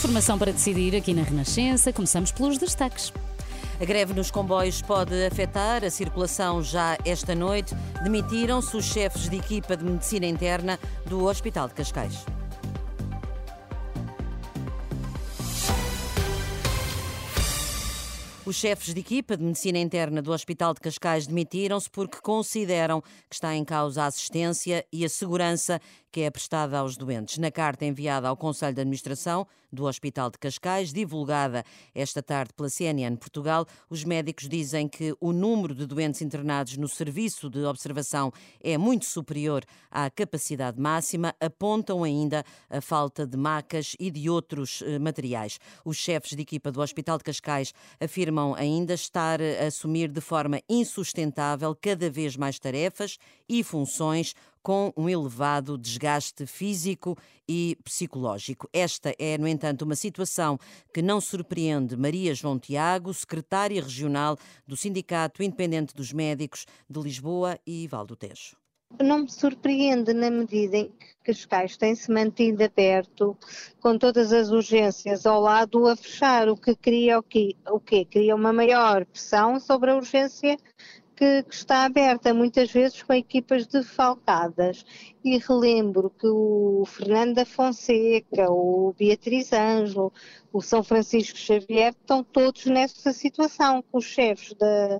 Informação para decidir aqui na Renascença. Começamos pelos destaques. A greve nos comboios pode afetar a circulação já esta noite. Demitiram-se os chefes de equipa de medicina interna do Hospital de Cascais. Os chefes de equipa de medicina interna do Hospital de Cascais demitiram-se porque consideram que está em causa a assistência e a segurança que é prestada aos doentes. Na carta enviada ao Conselho de Administração do Hospital de Cascais, divulgada esta tarde pela CNN Portugal, os médicos dizem que o número de doentes internados no serviço de observação é muito superior à capacidade máxima, apontam ainda a falta de macas e de outros eh, materiais. Os chefes de equipa do Hospital de Cascais afirmam ainda estar a assumir de forma insustentável cada vez mais tarefas e funções com um elevado desgaste físico e psicológico. Esta é, no entanto, uma situação que não surpreende Maria João Tiago, secretária regional do Sindicato Independente dos Médicos de Lisboa e Valdo Tejo. Não me surpreende na medida em que Cascais tem-se mantido aberto, com todas as urgências ao lado, a fechar, o que cria o quê? O quê? Cria uma maior pressão sobre a urgência que, que, está aberta muitas vezes com equipas defalcadas. E relembro que o Fernando da Fonseca, o Beatriz Ângelo, o São Francisco Xavier estão todos nessa situação, com os chefes da,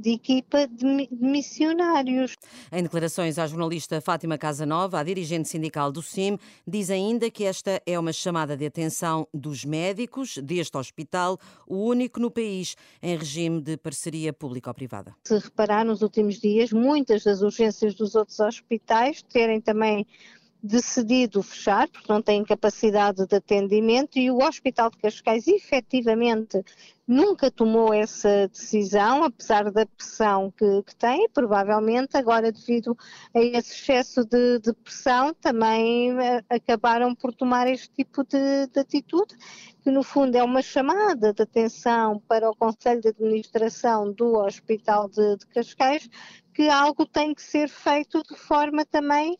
de equipa de, missionários. Em declarações à jornalista Fátima Casanova, a dirigente sindical do CIM, diz ainda que esta é uma chamada de atenção dos médicos deste hospital, o único no país em regime de parceria público-privada. Se reparar nos últimos dias, muitas das urgências dos outros hospitais terem também decidido fechar, porque não têm capacidade de atendimento, e o Hospital de Cascais efetivamente nunca tomou essa decisão, apesar da pressão que, que tem, provavelmente agora, devido a esse excesso de, de pressão, também uh, acabaram por tomar este tipo de, de atitude, que no fundo é uma chamada de atenção para o Conselho de Administração do Hospital de, de Cascais, que algo tem que ser feito de forma também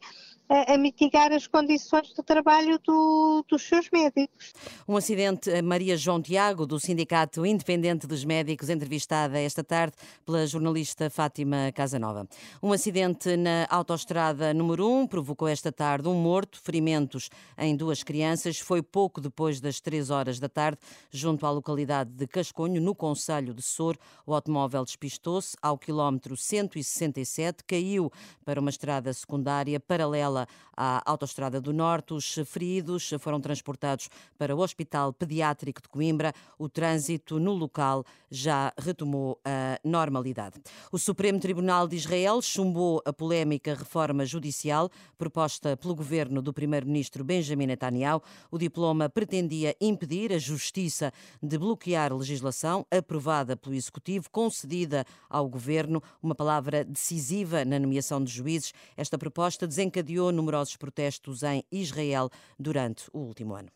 a, a mitigar as condições de trabalho do, dos seus médicos. Um acidente, Maria João Tiago, do Sindicato Independente dos Médicos, entrevistada esta tarde pela jornalista Fátima Casanova. Um acidente na autoestrada número 1 provocou esta tarde um morto, ferimentos em duas crianças. Foi pouco depois das 3 horas da tarde, junto à localidade de Casconho, no Conselho de Sor. O automóvel despistou-se ao quilómetro 167, caiu para uma estrada secundária paralela à Autostrada do Norte. Os feridos foram transportados para o Hospital Pediátrico de Coimbra. O trânsito no local já retomou a normalidade. O Supremo Tribunal de Israel chumbou a polémica reforma judicial proposta pelo governo do primeiro-ministro Benjamin Netanyahu. O diploma pretendia impedir a justiça de bloquear legislação aprovada pelo executivo, concedida ao governo, uma palavra decisiva na nomeação de juízes. Esta proposta desencadeou numerosos protestos em Israel durante o último ano.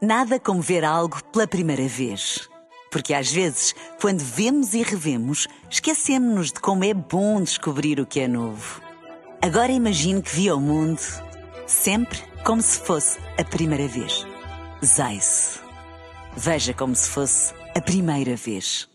Nada como ver algo pela primeira vez. Porque às vezes, quando vemos e revemos, esquecemos-nos de como é bom descobrir o que é novo. Agora imagine que viu o mundo sempre como se fosse a primeira vez. Zais. Veja como se fosse a primeira vez.